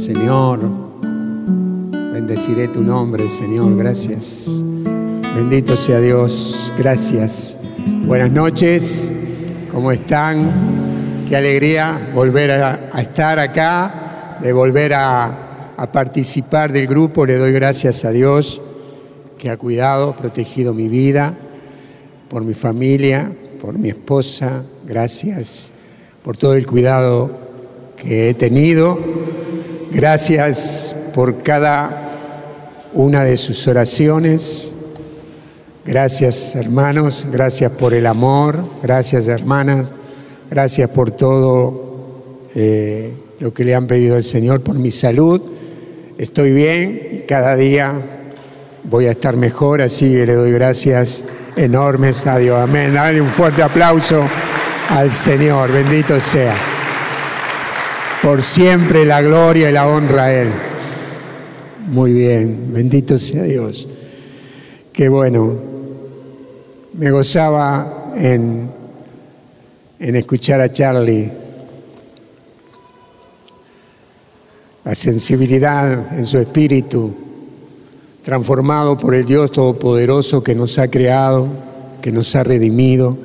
Señor. Bendeciré tu nombre, Señor. Gracias. Bendito sea Dios. Gracias. Buenas noches. ¿Cómo están? Qué alegría volver a, estar acá, de volver a, a participar del grupo. Le doy gracias a Dios que ha cuidado, protegido mi vida, por mi familia, por mi esposa. Gracias por todo el cuidado que he tenido. Gracias por cada una de sus oraciones. Gracias hermanos, gracias por el amor, gracias hermanas, gracias por todo eh, lo que le han pedido al Señor, por mi salud. Estoy bien, cada día voy a estar mejor, así que le doy gracias enormes a Dios. Amén. Dale un fuerte aplauso al Señor, bendito sea. Por siempre la gloria y la honra a Él. Muy bien, bendito sea Dios. Qué bueno. Me gozaba en, en escuchar a Charlie. La sensibilidad en su espíritu, transformado por el Dios Todopoderoso que nos ha creado, que nos ha redimido.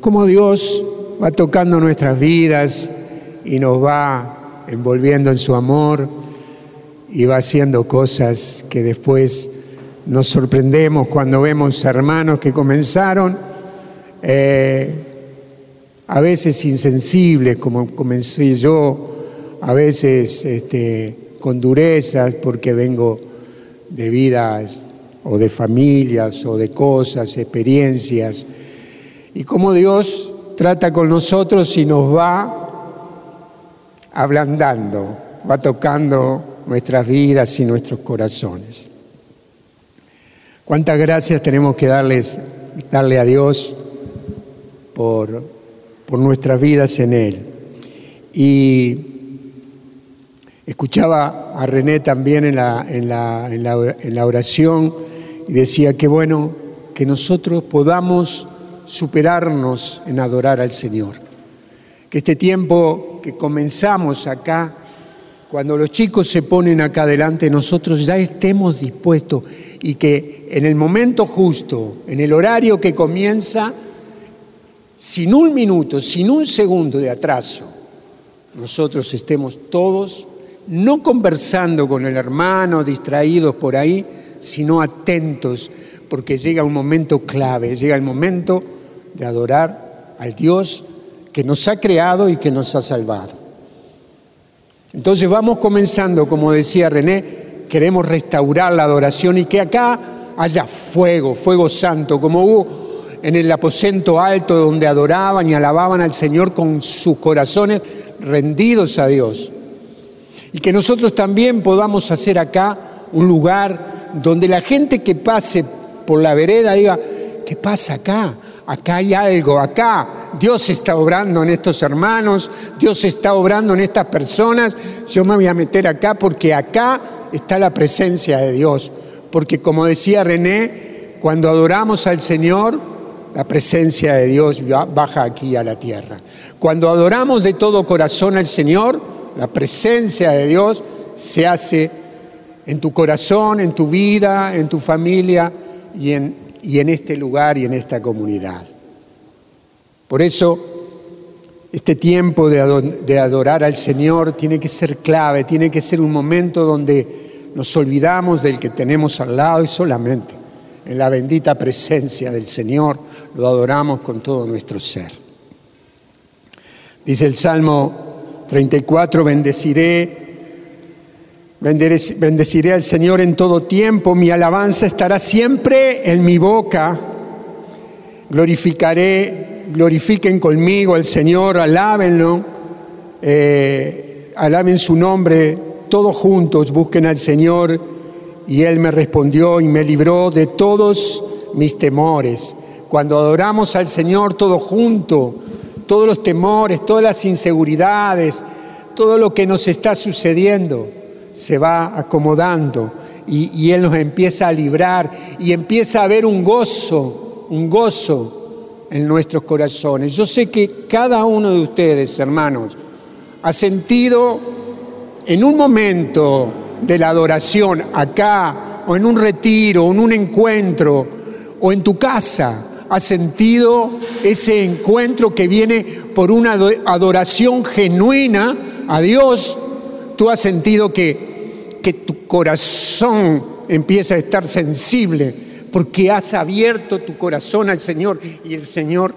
Como Dios va tocando nuestras vidas y nos va envolviendo en su amor y va haciendo cosas que después nos sorprendemos cuando vemos hermanos que comenzaron eh, a veces insensibles, como comencé yo, a veces este, con durezas porque vengo de vidas o de familias o de cosas, experiencias, y como Dios trata con nosotros y nos va ablandando, va tocando nuestras vidas y nuestros corazones. Cuántas gracias tenemos que darles, darle a Dios por, por nuestras vidas en Él. Y escuchaba a René también en la, en la, en la, en la oración y decía que bueno que nosotros podamos superarnos en adorar al Señor. Que este tiempo que comenzamos acá, cuando los chicos se ponen acá adelante, nosotros ya estemos dispuestos y que en el momento justo, en el horario que comienza, sin un minuto, sin un segundo de atraso, nosotros estemos todos no conversando con el hermano, distraídos por ahí, sino atentos, porque llega un momento clave, llega el momento de adorar al Dios que nos ha creado y que nos ha salvado. Entonces vamos comenzando, como decía René, queremos restaurar la adoración y que acá haya fuego, fuego santo, como hubo en el aposento alto donde adoraban y alababan al Señor con sus corazones rendidos a Dios. Y que nosotros también podamos hacer acá un lugar donde la gente que pase por la vereda diga, ¿qué pasa acá? acá hay algo, acá Dios está obrando en estos hermanos, Dios está obrando en estas personas, yo me voy a meter acá porque acá está la presencia de Dios. Porque como decía René, cuando adoramos al Señor, la presencia de Dios baja aquí a la tierra. Cuando adoramos de todo corazón al Señor, la presencia de Dios se hace en tu corazón, en tu vida, en tu familia y en y en este lugar y en esta comunidad. Por eso, este tiempo de adorar al Señor tiene que ser clave, tiene que ser un momento donde nos olvidamos del que tenemos al lado y solamente en la bendita presencia del Señor lo adoramos con todo nuestro ser. Dice el Salmo 34, bendeciré Bendeciré al Señor en todo tiempo, mi alabanza estará siempre en mi boca. Glorificaré, glorifiquen conmigo al Señor, alábenlo, eh, alaben su nombre, todos juntos busquen al Señor. Y Él me respondió y me libró de todos mis temores. Cuando adoramos al Señor todos juntos, todos los temores, todas las inseguridades, todo lo que nos está sucediendo se va acomodando y, Él nos empieza a librar y empieza a haber un gozo, un gozo en nuestros corazones. Yo sé que cada uno de ustedes, hermanos, ha sentido en un momento de la adoración, acá, o en un retiro, o en un encuentro, o en tu casa, has sentido ese encuentro que viene por una adoración genuina a Dios, tú has sentido que, que tu corazón empieza a estar sensible porque has abierto tu corazón al Señor y el Señor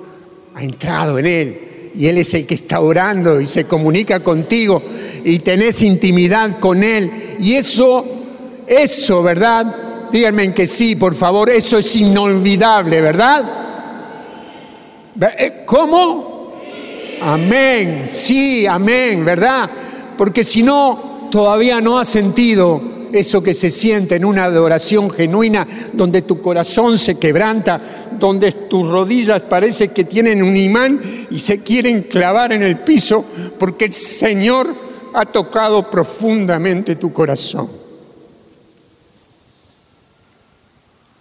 ha entrado en él. Y Él es el que está orando y se comunica contigo y tenés intimidad con Él. Y eso, eso, ¿verdad? Díganme que sí, por favor, eso es inolvidable, ¿verdad? Eh, ¿Cómo? Amén, sí, amén, ¿verdad? Porque si no, todavía no has sentido eso que se siente en una adoración genuina, donde tu corazón se quebranta, donde tus rodillas parece que tienen un imán y se quieren clavar en el piso, porque el Señor ha tocado profundamente tu corazón.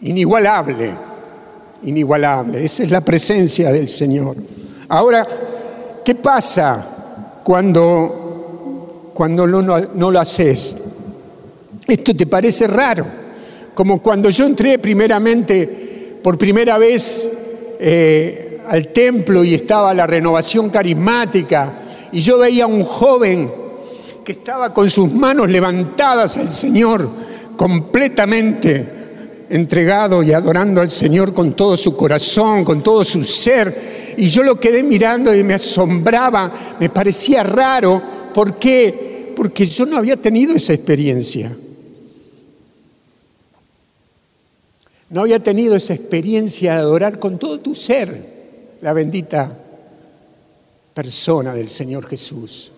Inigualable, inigualable, esa es la presencia del Señor. Ahora, ¿qué pasa cuando, cuando no, no lo haces? Esto te parece raro, como cuando yo entré primeramente, por primera vez eh, al templo y estaba la renovación carismática y yo veía a un joven que estaba con sus manos levantadas al Señor, completamente entregado y adorando al Señor con todo su corazón, con todo su ser. Y yo lo quedé mirando y me asombraba, me parecía raro. ¿Por qué? Porque yo no había tenido esa experiencia. No había tenido esa experiencia de adorar con todo tu ser la bendita persona del Señor Jesús.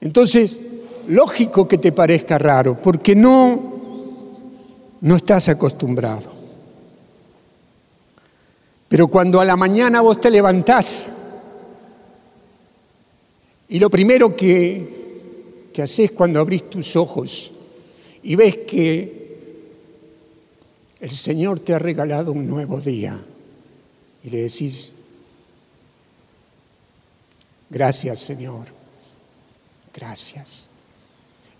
Entonces, lógico que te parezca raro, porque no, no estás acostumbrado. Pero cuando a la mañana vos te levantás y lo primero que, que haces cuando abrís tus ojos y ves que el Señor te ha regalado un nuevo día y le decís, gracias Señor, gracias.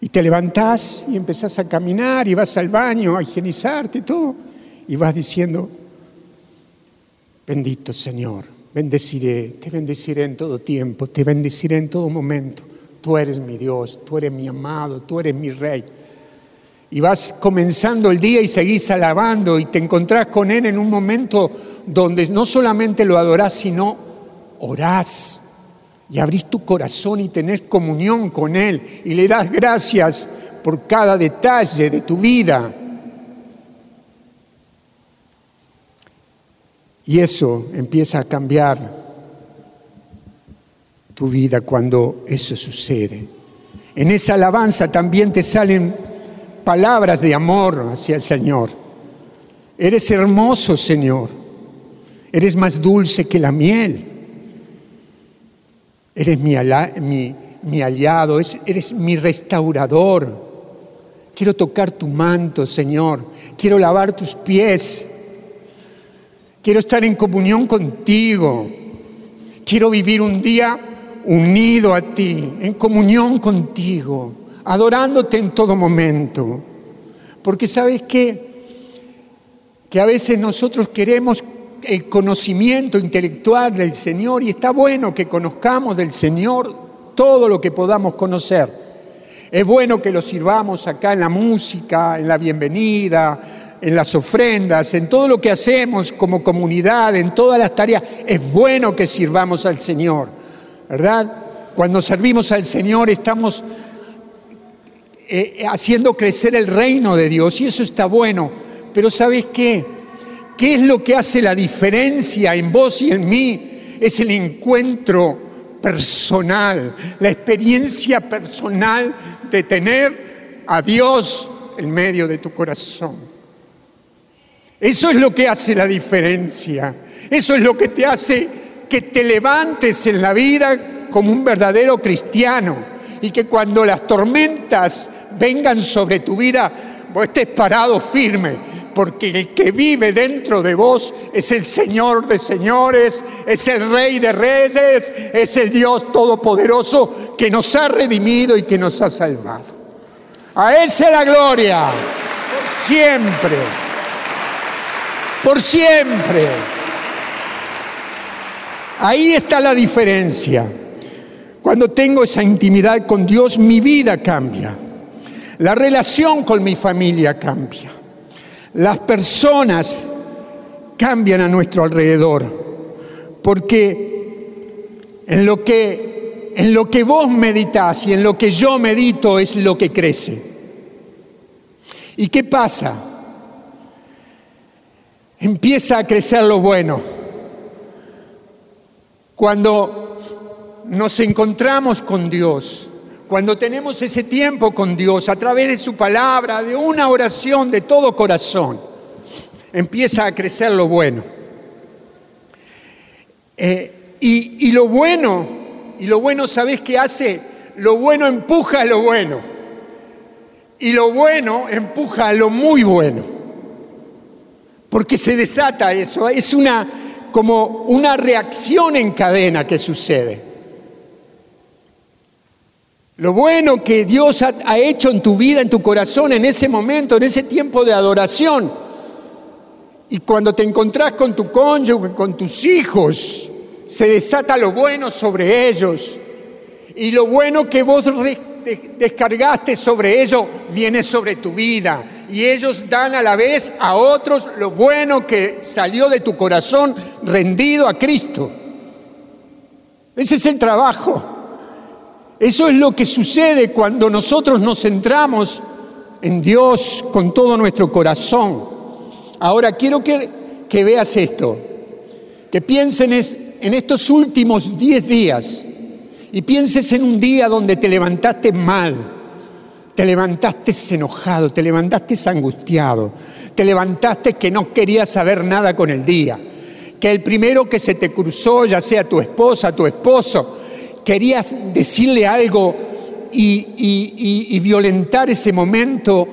Y te levantás y empezás a caminar y vas al baño a higienizarte y todo, y vas diciendo, bendito Señor, bendeciré, te bendeciré en todo tiempo, te bendeciré en todo momento. Tú eres mi Dios, tú eres mi amado, tú eres mi rey y vas comenzando el día y seguís alabando y te encontrás con Él en un momento donde no solamente lo adorás, sino orás y abrís tu corazón y tenés comunión con Él y le das gracias por cada detalle de tu vida. Y eso empieza a cambiar tu vida cuando eso sucede. En esa alabanza también te salen palabras de amor hacia el Señor. Eres hermoso, Señor. Eres más dulce que la miel. Eres mi, aliado, eres mi restaurador. Quiero tocar tu manto, Señor. Quiero lavar tus pies. Quiero estar en comunión contigo. Quiero vivir un día unido a ti, en comunión contigo adorándote en todo momento. Porque sabes qué? Que a veces nosotros queremos el conocimiento intelectual del Señor y está bueno que conozcamos del Señor todo lo que podamos conocer. Es bueno que lo sirvamos acá en la música, en la bienvenida, en las ofrendas, en todo lo que hacemos como comunidad, en todas las tareas. Es bueno que sirvamos al Señor, ¿verdad? Cuando servimos al Señor estamos eh, haciendo crecer el reino de Dios y eso está bueno. Pero ¿sabes qué? ¿Qué es lo que hace la diferencia en vos y en mí? Es el encuentro personal, la experiencia personal de tener a Dios en medio de tu corazón. Eso es lo que hace la diferencia. Eso es lo que te hace que te levantes en la vida como un verdadero cristiano y que cuando las tormentas vengan sobre tu vida, vos estés parado firme, porque el que vive dentro de vos es el Señor de señores, es el Rey de reyes, es el Dios todopoderoso que nos ha redimido y que nos ha salvado. A Él sea la gloria, por siempre, por siempre. Ahí está la diferencia. Cuando tengo esa intimidad con Dios, mi vida cambia. La relación con mi familia cambia. Las personas cambian a nuestro alrededor. Porque en lo que, en lo que vos meditas y en lo que yo medito es lo que crece. ¿Y qué pasa? Empieza a crecer lo bueno. Cuando nos encontramos con Dios, cuando tenemos ese tiempo con Dios a través de su palabra, de una oración de todo corazón, empieza a crecer lo bueno. Eh, y, y lo bueno, y lo bueno, ¿sabes qué hace? Lo bueno empuja a lo bueno. Y lo bueno empuja a lo muy bueno. Porque se desata eso. Es una como una reacción en cadena que sucede. Lo bueno que Dios ha, hecho en tu vida, en tu corazón, en ese momento, en ese tiempo de adoración. Y cuando te encontrás con tu cónyuge, con tus hijos, se desata lo bueno sobre ellos. Y lo bueno que vos descargaste sobre ellos viene sobre tu vida. Y ellos dan a la vez a otros lo bueno que salió de tu corazón rendido a Cristo. Ese es el trabajo. Eso es lo que sucede cuando nosotros nos centramos en Dios con todo nuestro corazón. Ahora quiero que, veas esto, que piensen en estos últimos 10 días y pienses en un día donde te levantaste mal, te levantaste enojado, te levantaste angustiado, te levantaste que no querías saber nada con el día, que el primero que se te cruzó, ya sea tu esposa, tu esposo, querías decirle algo y, violentar ese momento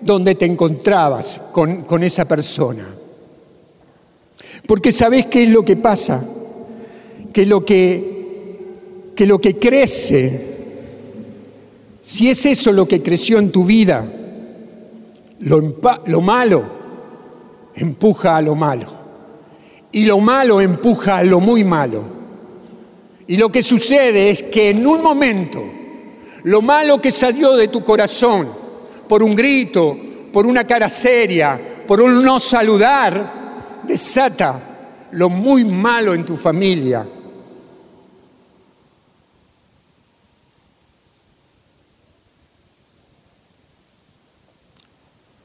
donde te encontrabas con, con esa persona. Porque sabes qué es lo que pasa, que lo que, que lo que crece, si es eso lo que creció en tu vida, lo, lo malo empuja a lo malo. Y lo malo empuja a lo muy malo. Y lo que sucede es que en un momento, lo malo que salió de tu corazón, por un grito, por una cara seria, por un no saludar, desata lo muy malo en tu familia.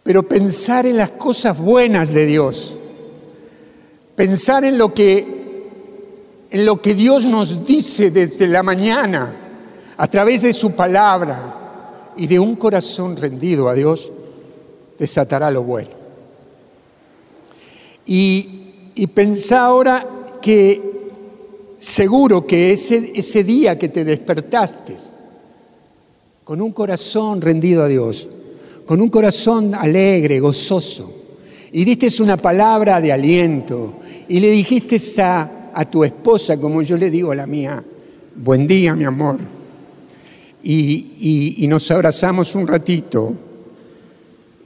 Pero pensar en las cosas buenas de Dios, pensar en lo que en lo que Dios nos dice desde la mañana, a través de su palabra y de un corazón rendido a Dios, desatará lo bueno. Y, y pensá ahora que seguro que ese, ese día que te despertaste con un corazón rendido a Dios, con un corazón alegre, gozoso, y diste una palabra de aliento, y le dijiste a a tu esposa, como yo le digo a la mía, buen día, mi amor. Y, y, nos abrazamos un ratito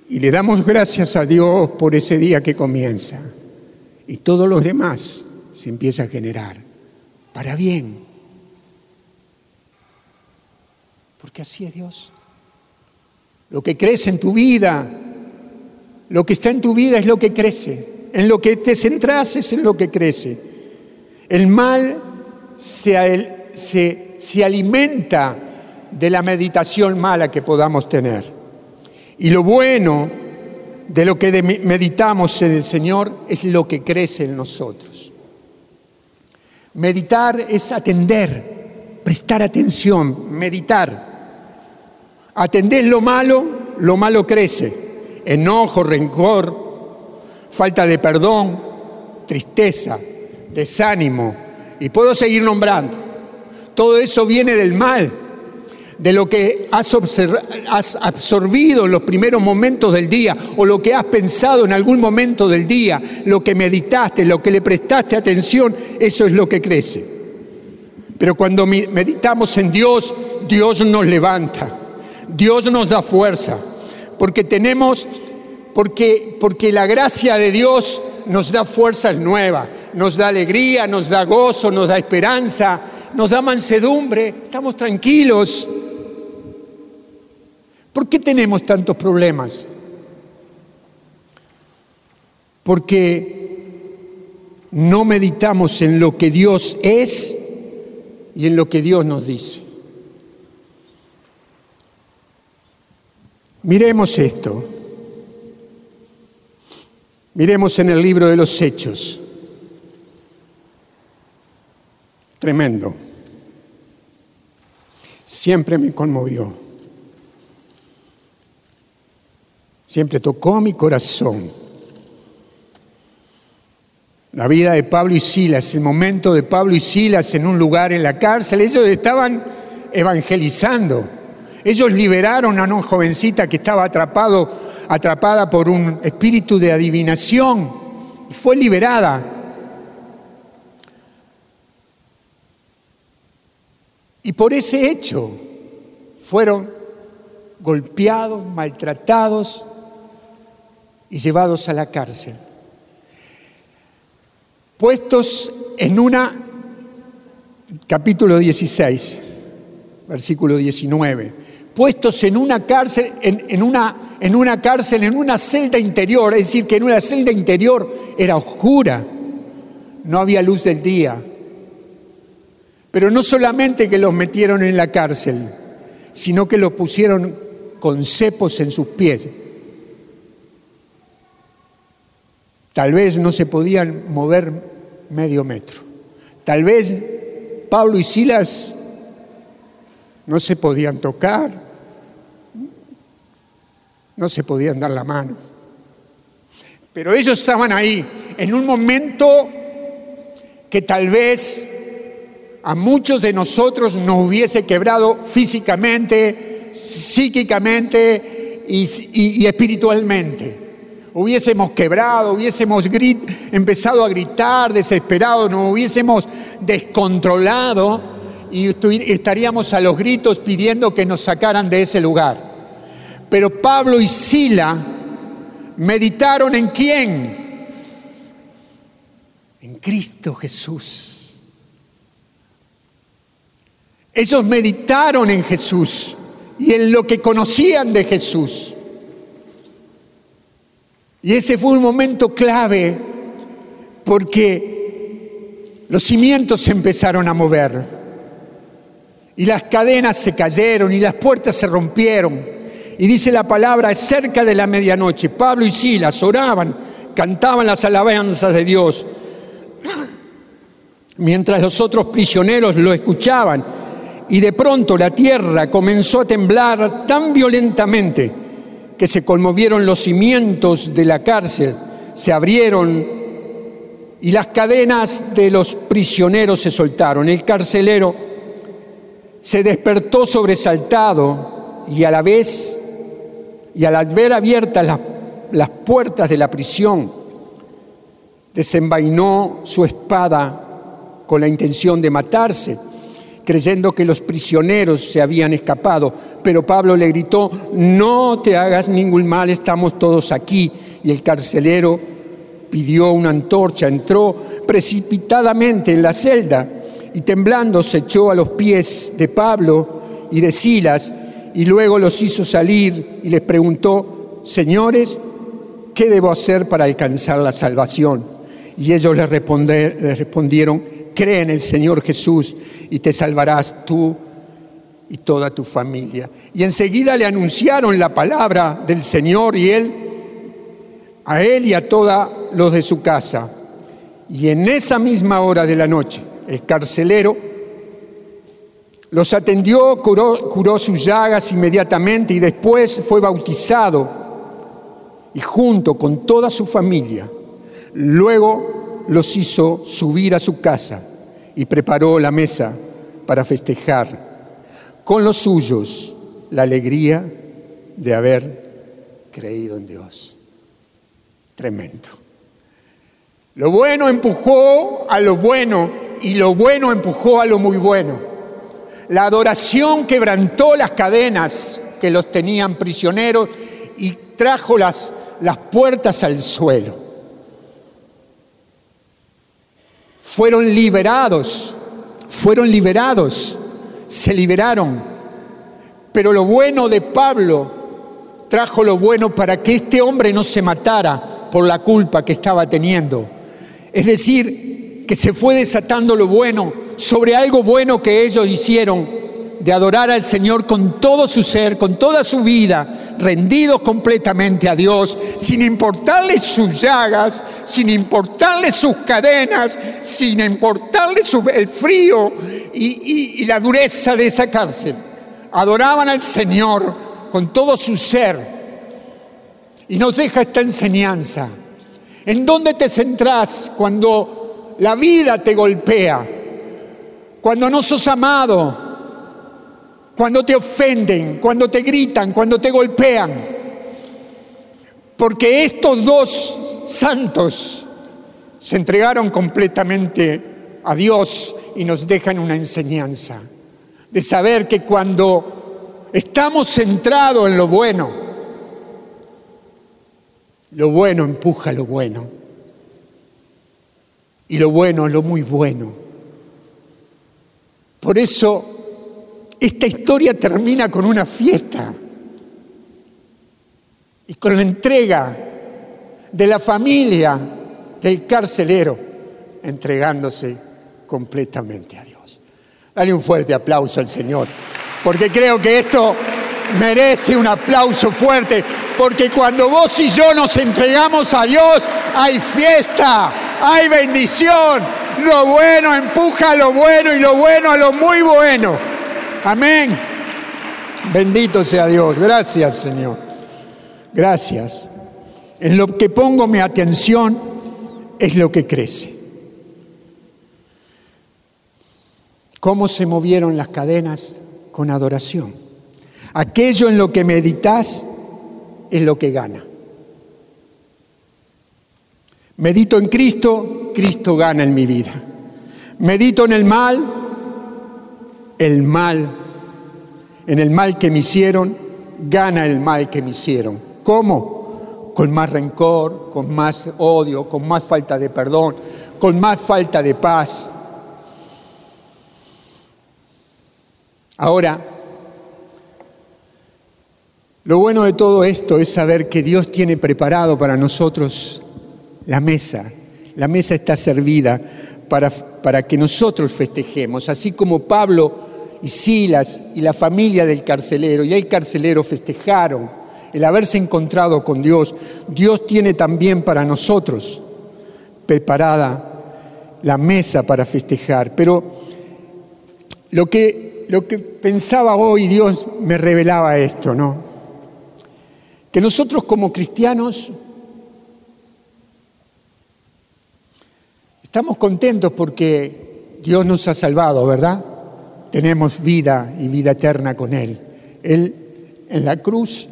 y le damos gracias a Dios por ese día que comienza. Y todos los demás se empieza a generar para bien. Porque así es Dios. Lo que crece en tu vida, lo que está en tu vida es lo que crece. En lo que te centras es en lo que crece. El mal se, alimenta de la meditación mala que podamos tener. Y lo bueno de lo que meditamos en el Señor es lo que crece en nosotros. Meditar es atender, prestar atención, meditar. Atender lo malo, lo malo crece. Enojo, rencor, falta de perdón, tristeza, desánimo, y puedo seguir nombrando. Todo eso viene del mal, de lo que has, absorbido en los primeros momentos del día o lo que has pensado en algún momento del día, lo que meditaste, lo que le prestaste atención, eso es lo que crece. Pero cuando meditamos en Dios, Dios nos levanta, Dios nos da fuerza, porque tenemos, porque, porque la gracia de Dios nos da fuerzas nuevas, nos da alegría, nos da gozo, nos da esperanza, nos da mansedumbre, estamos tranquilos. ¿Por qué tenemos tantos problemas? Porque no meditamos en lo que Dios es y en lo que Dios nos dice. Miremos esto. Miremos en el libro de los Hechos. Tremendo. Siempre me conmovió. Siempre tocó mi corazón. La vida de Pablo y Silas, el momento de Pablo y Silas en un lugar en la cárcel, ellos estaban evangelizando. Ellos liberaron a una jovencita que estaba atrapado, atrapada por un espíritu de adivinación y fue liberada. Y por ese hecho fueron golpeados, maltratados y llevados a la cárcel puestos en una, capítulo 16, versículo 19, puestos en una cárcel, en, una, en una cárcel, en una celda interior, es decir, que en una celda interior era oscura, no había luz del día. Pero no solamente que los metieron en la cárcel, sino que los pusieron con cepos en sus pies. Tal vez no se podían mover medio metro. Tal vez Pablo y Silas no se podían tocar, no se podían dar la mano. Pero ellos estaban ahí en un momento que tal vez a muchos de nosotros nos hubiese quebrado físicamente, psíquicamente y, espiritualmente hubiésemos quebrado, hubiésemos empezado a gritar desesperados, nos hubiésemos descontrolado y estaríamos a los gritos pidiendo que nos sacaran de ese lugar. Pero Pablo y Sila meditaron en quién? En Cristo Jesús. Ellos meditaron en Jesús y en lo que conocían de Jesús. Y ese fue un momento clave porque los cimientos se empezaron a mover y las cadenas se cayeron y las puertas se rompieron. Y dice la palabra, cerca de la medianoche, Pablo y Silas oraban, cantaban las alabanzas de Dios, mientras los otros prisioneros lo escuchaban. Y de pronto la tierra comenzó a temblar tan violentamente que se conmovieron los cimientos de la cárcel, se abrieron y las cadenas de los prisioneros se soltaron. El carcelero se despertó sobresaltado y a la vez, y al ver abiertas las, las puertas de la prisión, desenvainó su espada con la intención de matarse creyendo que los prisioneros se habían escapado. Pero Pablo le gritó, no te hagas ningún mal, estamos todos aquí. Y el carcelero pidió una antorcha, entró precipitadamente en la celda y temblando se echó a los pies de Pablo y de Silas y luego los hizo salir y les preguntó, señores, ¿qué debo hacer para alcanzar la salvación? Y ellos le, respondieron, cree en el Señor Jesús y te salvarás tú y toda tu familia. Y enseguida le anunciaron la palabra del Señor y él, a él y a todos los de su casa. Y en esa misma hora de la noche, el carcelero los atendió, curó, curó sus llagas inmediatamente y después fue bautizado y junto con toda su familia. Luego los hizo subir a su casa y preparó la mesa para festejar con los suyos la alegría de haber creído en Dios. Tremendo. Lo bueno empujó a lo bueno y lo bueno empujó a lo muy bueno. La adoración quebrantó las cadenas que los tenían prisioneros y trajo las, las puertas al suelo. Fueron liberados, fueron liberados, se liberaron. Pero lo bueno de Pablo trajo lo bueno para que este hombre no se matara por la culpa que estaba teniendo. Es decir, que se fue desatando lo bueno sobre algo bueno que ellos hicieron, de adorar al Señor con todo su ser, con toda su vida, rendidos completamente a Dios, sin importarles sus llagas, sin importarles sus cadenas, sin importarles el frío y, y la dureza de esa cárcel. Adoraban al Señor con todo su ser. Y nos deja esta enseñanza. ¿En dónde te centrás cuando la vida te golpea? Cuando no sos amado, cuando te ofenden, cuando te gritan, cuando te golpean. Porque estos dos santos se entregaron completamente a Dios y nos dejan una enseñanza de saber que cuando Estamos centrados en lo bueno. Lo bueno empuja lo bueno. Y lo bueno lo muy bueno. Por eso esta historia termina con una fiesta y con la entrega de la familia del carcelero entregándose completamente a Dios. Dale un fuerte aplauso al Señor porque creo que esto merece un aplauso fuerte, porque cuando vos y yo nos entregamos a Dios, hay fiesta, hay bendición, lo bueno empuja a lo bueno y lo bueno a lo muy bueno. Amén. Bendito sea Dios. Gracias, Señor. Gracias. En lo que pongo mi atención es lo que crece. ¿Cómo se movieron las cadenas? con adoración. Aquello en lo que meditas es lo que gana. Medito en Cristo, Cristo gana en mi vida. Medito en el mal, el mal, en el mal que me hicieron, gana el mal que me hicieron. ¿Cómo? Con más rencor, con más odio, con más falta de perdón, con más falta de paz. Ahora, lo bueno de todo esto es saber que Dios tiene preparado para nosotros la mesa. La mesa está servida para, para, que nosotros festejemos, así como Pablo y Silas y la familia del carcelero y el carcelero festejaron el haberse encontrado con Dios. Dios tiene también para nosotros preparada la mesa para festejar. Pero lo que lo que pensaba hoy, Dios me revelaba esto, ¿no? Que nosotros como cristianos estamos contentos porque Dios nos ha salvado, ¿verdad? Tenemos vida y vida eterna con Él. Él en la cruz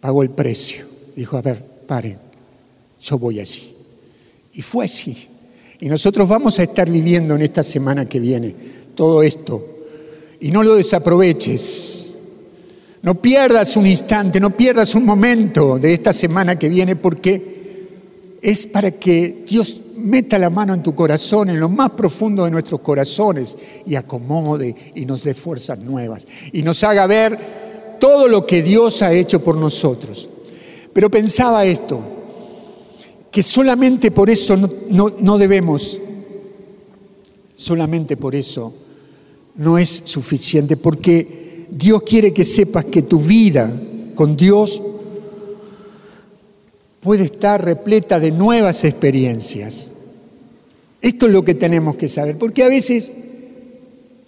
pagó el precio. Dijo, a ver, pare, yo voy así. Y fue así. Y nosotros vamos a estar viviendo en esta semana que viene todo esto y no lo desaproveches. No pierdas un instante, no pierdas un momento de esta semana que viene porque es para que Dios meta la mano en tu corazón, en lo más profundo de nuestros corazones y acomode y nos dé fuerzas nuevas y nos haga ver todo lo que Dios ha hecho por nosotros. Pero pensaba esto, que solamente por eso no, debemos, solamente por eso no es suficiente porque Dios quiere que sepas que tu vida con Dios puede estar repleta de nuevas experiencias. Esto es lo que tenemos que saber, porque a veces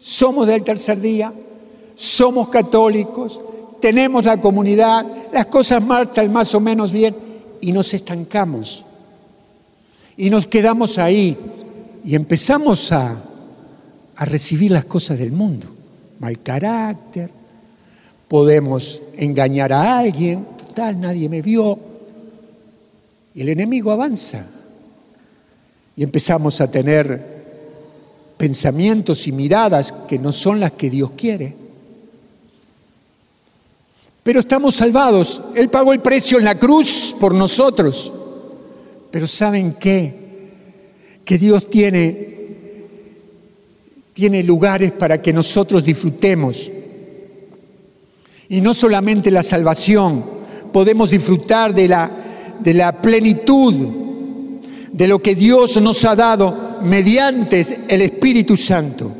somos del tercer día, somos católicos, tenemos la comunidad, las cosas marchan más o menos bien y nos estancamos y nos quedamos ahí y empezamos a a recibir las cosas del mundo. Mal carácter, podemos engañar a alguien, total, nadie me vio. Y el enemigo avanza. Y empezamos a tener pensamientos y miradas que no son las que Dios quiere. Pero estamos salvados. Él pagó el precio en la cruz por nosotros. Pero ¿saben qué? Que Dios tiene, tiene lugares para que nosotros disfrutemos. Y no solamente la salvación, podemos disfrutar de la, de la plenitud de lo que Dios nos ha dado mediante el Espíritu Santo.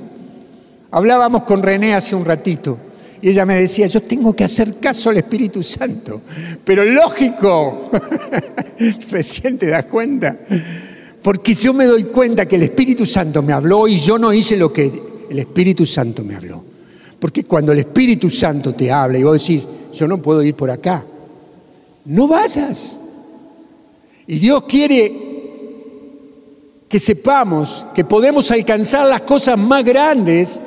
Hablábamos con René hace un ratito y ella me decía, yo tengo que hacer caso al Espíritu Santo. Pero lógico, recién te das cuenta. Porque yo me doy cuenta que el Espíritu Santo me habló y yo no hice lo que el Espíritu Santo me habló. Porque cuando el Espíritu Santo te habla y vos decís, yo no puedo ir por acá, no vayas. Y Dios quiere que sepamos que podemos alcanzar las cosas más grandes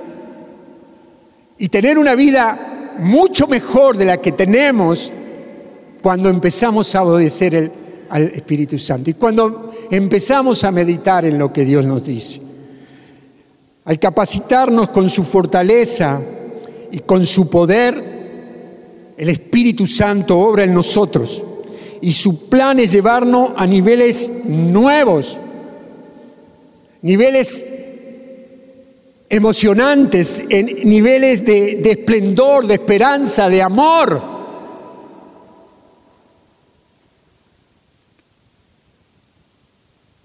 y tener una vida mucho mejor de la que tenemos cuando empezamos a obedecer al Espíritu Santo y cuando empezamos a meditar en lo que Dios nos dice. Al capacitarnos con su fortaleza y con su poder, el Espíritu Santo obra en nosotros y su plan es llevarnos a niveles nuevos, niveles emocionantes, niveles de, esplendor, de esperanza, de amor.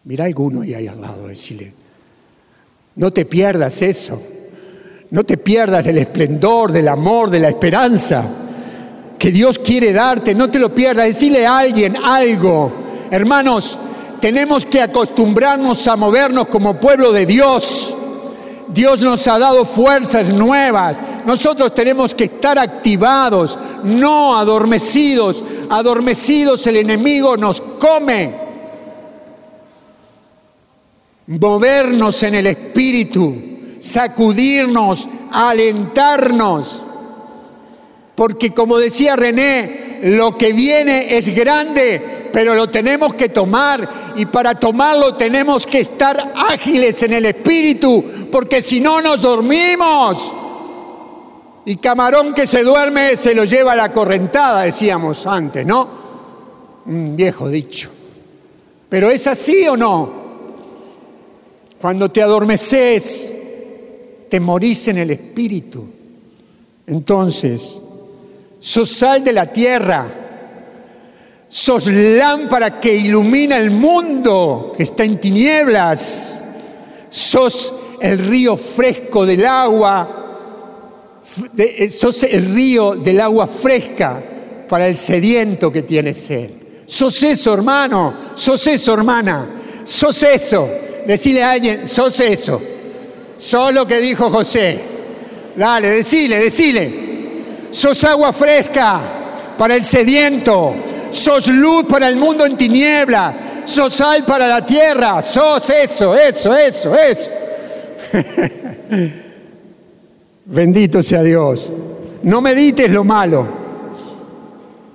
Mira alguno ahí al lado, decirle, no te pierdas eso, no te pierdas del esplendor, del amor, de la esperanza que Dios quiere darte, no te lo pierdas, decirle a alguien algo. Hermanos, tenemos que acostumbrarnos a movernos como pueblo de Dios Dios nos ha dado fuerzas nuevas. Nosotros tenemos que estar activados, no adormecidos. Adormecidos el enemigo nos come. Movernos en el espíritu, sacudirnos, alentarnos. Porque como decía René, lo que viene es grande, pero lo tenemos que tomar y para tomarlo tenemos que estar ágiles en el espíritu, porque si no nos dormimos. Y camarón que se duerme se lo lleva a la correntada, decíamos antes, ¿no? Un viejo dicho. Pero ¿es así o no? Cuando te adormeces, te morís en el espíritu. Entonces, sos sal de la tierra Sos lámpara que ilumina el mundo que está en tinieblas. Sos el río fresco del agua. Eh, sos el río del agua fresca para el sediento que tiene sed. Sos eso, hermano. Sos eso, hermana. Sos eso. Decile a alguien, sos eso. Sos lo que dijo José. Dale, decile, decile. Sos agua fresca para el sediento sos luz para el mundo en tiniebla, sos sal para la tierra, sos eso, eso, eso, eso. Bendito sea Dios. No medites lo malo.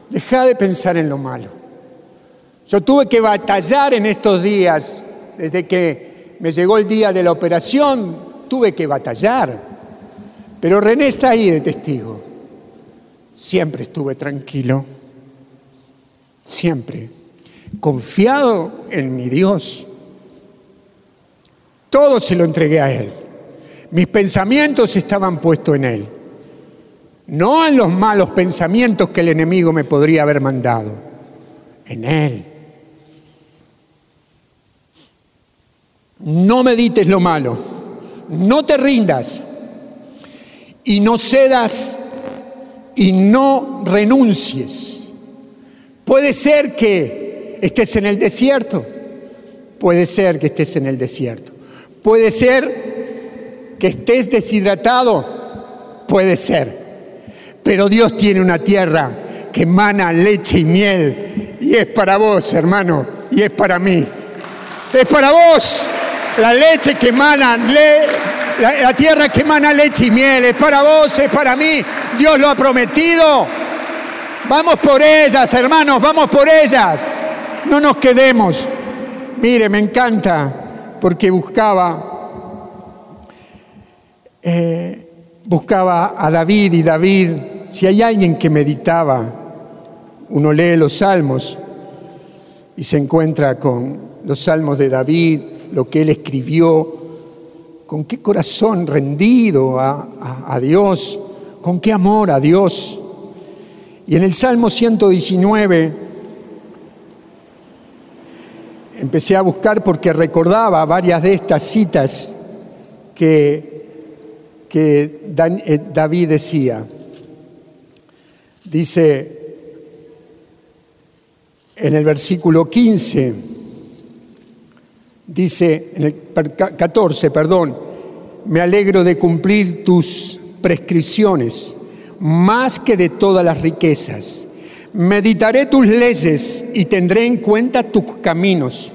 Deja de pensar en lo malo. Yo tuve que batallar en estos días, desde que me llegó el día de la operación, tuve que batallar. Pero René está ahí de testigo. Siempre estuve tranquilo siempre, confiado en mi Dios. Todo se lo entregué a Él. Mis pensamientos estaban puestos en Él, no en los malos pensamientos que el enemigo me podría haber mandado, en Él. No medites lo malo, no te rindas y no cedas y no renuncies. Puede ser que estés en el desierto, puede ser que estés en el desierto, puede ser que estés deshidratado, puede ser, pero Dios tiene una tierra que emana leche y miel. Y es para vos, hermano, y es para mí. Es para vos la leche que emana, la, tierra que emana leche y miel, es para vos, es para mí, Dios lo ha prometido. Vamos por ellas, hermanos, vamos por ellas. No nos quedemos. Mire, me encanta porque buscaba eh, buscaba a David y David, si hay alguien que meditaba, uno lee los salmos y se encuentra con los salmos de David, lo que él escribió, con qué corazón rendido a, Dios, con qué amor a Dios. Y en el Salmo 119 empecé a buscar porque recordaba varias de estas citas que, que eh, David decía. Dice en el versículo 15, dice, en el 14, perdón, me alegro de cumplir tus prescripciones más que de todas las riquezas. Meditaré tus leyes y tendré en cuenta tus caminos.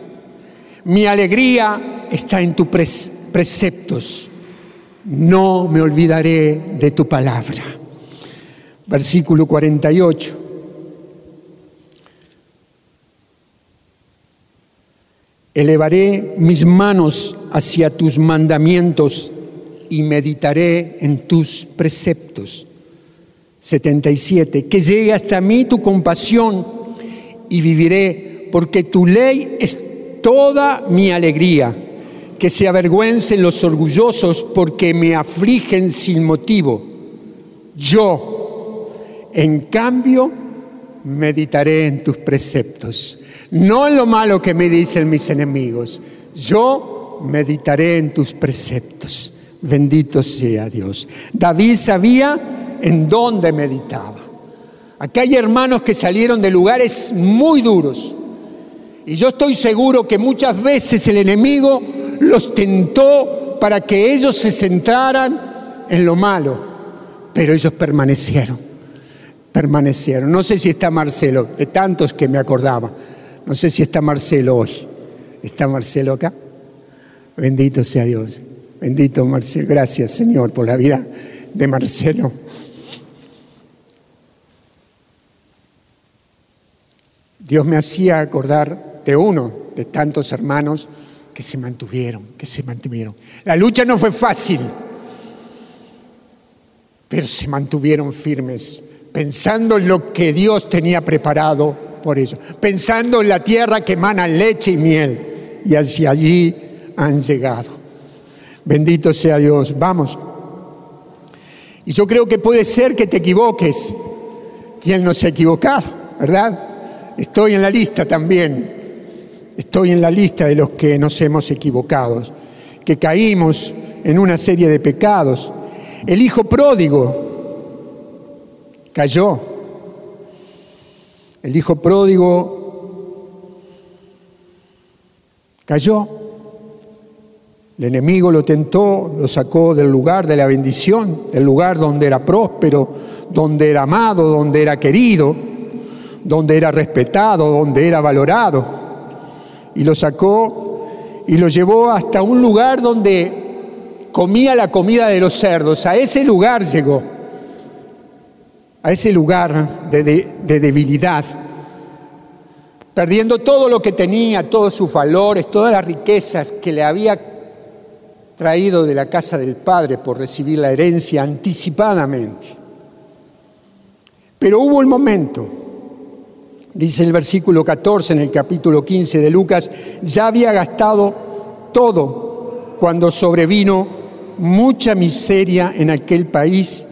Mi alegría está en tus preceptos. No me olvidaré de tu palabra. Versículo 48. Elevaré mis manos hacia tus mandamientos y meditaré en tus preceptos. 77. Que llegue hasta mí tu compasión y viviré, porque tu ley es toda mi alegría. Que se avergüencen los orgullosos porque me afligen sin motivo. Yo, en cambio, meditaré en tus preceptos no en lo malo que me dicen mis enemigos. Yo meditaré en tus preceptos. Bendito sea Dios. David sabía en dónde meditaba. Acá hay hermanos que salieron de lugares muy duros. Y yo estoy seguro que muchas veces el enemigo los tentó para que ellos se centraran en lo malo. Pero ellos permanecieron. Permanecieron. No sé si está Marcelo, de tantos que me acordaba. No sé si está Marcelo hoy. ¿Está Marcelo acá? Bendito sea Dios. Bendito Marcelo. Gracias Señor por la vida de Marcelo. Dios me hacía acordar de uno de tantos hermanos que se mantuvieron, que se mantuvieron. La lucha no fue fácil, pero se mantuvieron firmes, pensando en lo que Dios tenía preparado por eso, pensando en la tierra que emana leche y miel, y hacia allí han llegado. Bendito sea Dios. Vamos. Y yo creo que puede ser que te equivoques. ¿Quién no se ha equivocado? ¿Verdad? Estoy en la lista también. Estoy en la lista de los que nos hemos equivocado, que caímos en una serie de pecados. El hijo pródigo cayó el hijo pródigo cayó. El enemigo lo tentó, lo sacó del lugar de la bendición, del lugar donde era próspero, donde era amado, donde era querido, donde era respetado, donde era valorado. Y lo sacó y lo llevó hasta un lugar donde comía la comida de los cerdos. A ese lugar llegó a ese lugar de, debilidad, perdiendo todo lo que tenía, todos sus valores, todas las riquezas que le había traído de la casa del Padre por recibir la herencia anticipadamente. Pero hubo el momento, dice el versículo 14 en el capítulo 15 de Lucas, ya había gastado todo cuando sobrevino mucha miseria en aquel país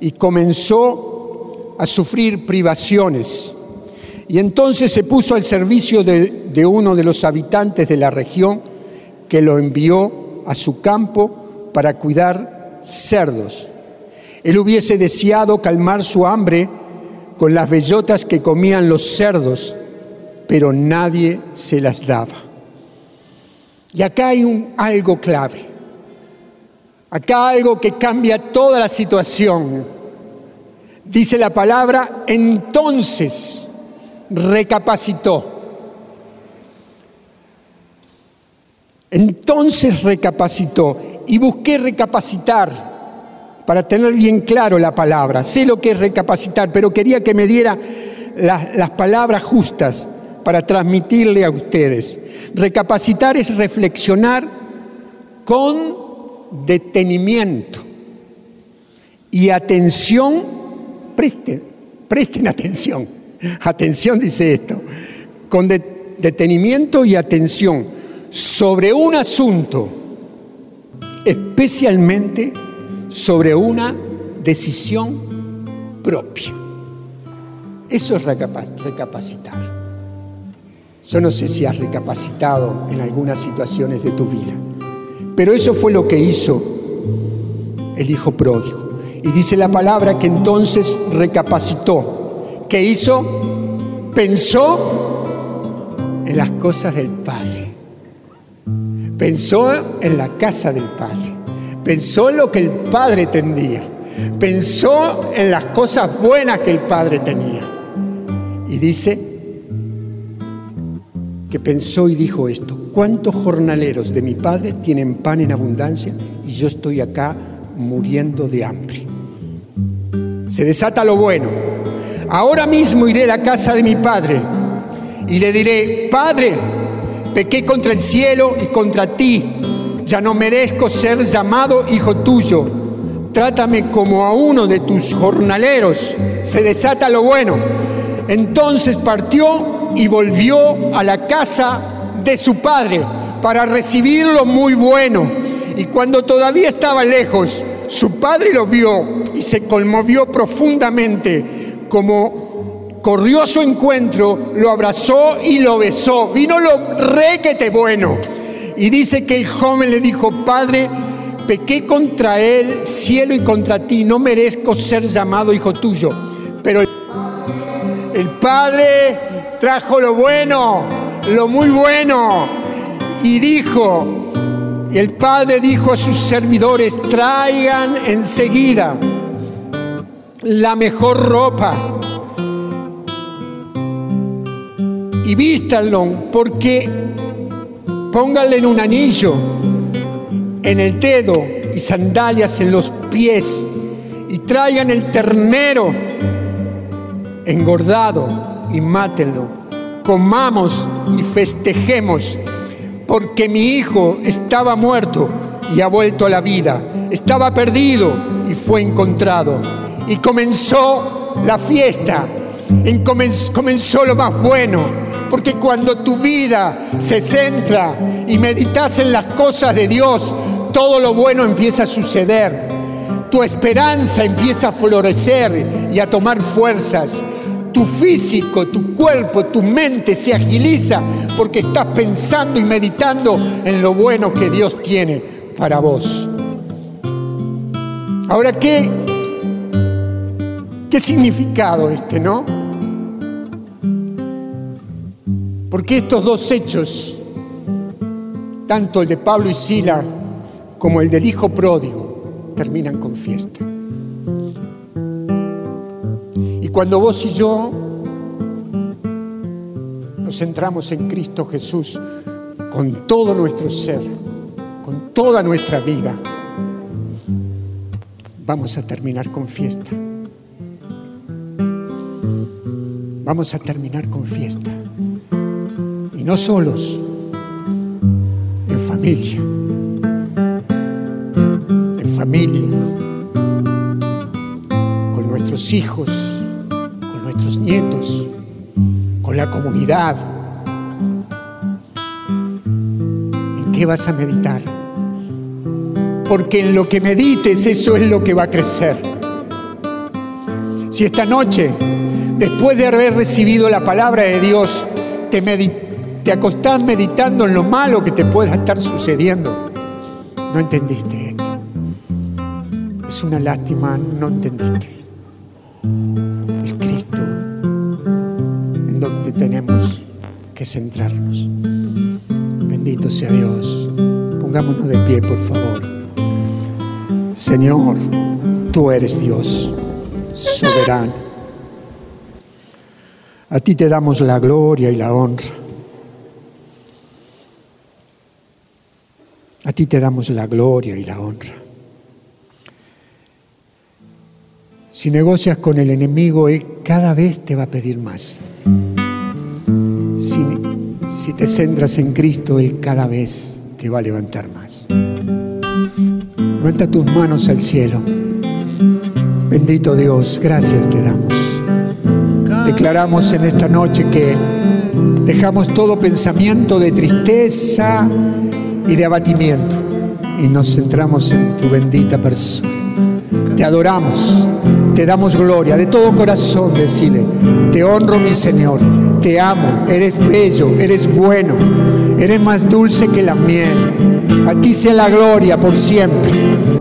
y comenzó a sufrir privaciones. Y entonces se puso al servicio de, uno de los habitantes de la región que lo envió a su campo para cuidar cerdos. Él hubiese deseado calmar su hambre con las bellotas que comían los cerdos, pero nadie se las daba. Y acá hay un, algo clave. Acá algo que cambia toda la situación dice la palabra, entonces recapacitó. Entonces recapacitó y busqué recapacitar para tener bien claro la palabra. Sé lo que es recapacitar, pero quería que me diera las, las palabras justas para transmitirle a ustedes. Recapacitar es reflexionar con detenimiento y atención, presten, presten atención, atención dice esto, con detenimiento y atención sobre un asunto, especialmente sobre una decisión propia. Eso es recapacitar. Yo no sé si has recapacitado en algunas situaciones de tu vida, pero eso fue lo que hizo el hijo pródigo. Y dice la palabra que entonces recapacitó. ¿Qué hizo? Pensó en las cosas del Padre. Pensó en la casa del Padre. Pensó en lo que el Padre tendría. Pensó en las cosas buenas que el Padre tenía. Y dice que pensó y dijo esto, ¿cuántos jornaleros de mi Padre tienen pan en abundancia y yo estoy acá muriendo de hambre? Se desata lo bueno. Ahora mismo iré a la casa de mi Padre y le diré, Padre, pequé contra el cielo y contra ti, ya no merezco ser llamado hijo tuyo, trátame como a uno de tus jornaleros, se desata lo bueno. Entonces partió y volvió a la casa de su padre para recibir lo muy bueno. Y cuando todavía estaba lejos, su padre lo vio y se conmovió profundamente, como corrió a su encuentro, lo abrazó y lo besó. Vino lo requete bueno. Y dice que el joven le dijo, Padre, pequé contra él, cielo y contra ti, no merezco ser llamado hijo tuyo. Pero el Padre trajo lo bueno, lo muy bueno, y dijo, el Padre dijo a sus servidores, traigan enseguida la mejor ropa y vístanlo, porque pónganle en un anillo en el dedo y sandalias en los pies y traigan el ternero engordado y mátenlo. Comamos y festejemos, porque mi hijo estaba muerto y ha vuelto a la vida. Estaba perdido y fue encontrado. Y comenzó la fiesta. comenzó lo más bueno, porque cuando tu vida se centra y meditas en las cosas de Dios, todo lo bueno empieza a suceder. Tu esperanza empieza a florecer y a tomar fuerzas tu físico, tu cuerpo, tu mente se agiliza porque estás pensando y meditando en lo bueno que Dios tiene para vos. Ahora, ¿qué, qué significado este, no? Porque estos dos hechos, tanto el de Pablo y Sila como el del hijo pródigo, terminan con fiesta. cuando vos y yo nos centramos en Cristo Jesús con todo nuestro ser, con toda nuestra vida, vamos a terminar con fiesta. Vamos a terminar con fiesta. No solos, en familia. En familia. Con nuestros hijos nuestros nietos, con la comunidad. ¿En qué vas a meditar? Porque en lo que medites eso es lo que va a crecer. Si esta noche, después de haber recibido la palabra de Dios, te, te acostás meditando en lo malo que te pueda estar sucediendo, no entendiste esto. Es una lástima, no entendiste. tenemos que centrarnos. Bendito sea Dios. Pongámonos de pie, por favor. Señor, tú eres Dios, soberano. A ti te damos la gloria y la honra. Ti te damos la gloria y la honra. Si negocias con el enemigo, Él cada vez te va a pedir más. Si, te centras en Cristo, Él cada vez te va a levantar más. Levanta tus manos al cielo. Bendito Dios, gracias te damos. Declaramos en esta noche que dejamos todo pensamiento de tristeza y de abatimiento y nos centramos en tu bendita persona. Te adoramos, te damos gloria de todo corazón, decirle, te honro mi Señor, te amo, eres bello, eres bueno, eres más dulce que la miel. A ti sea la gloria por siempre.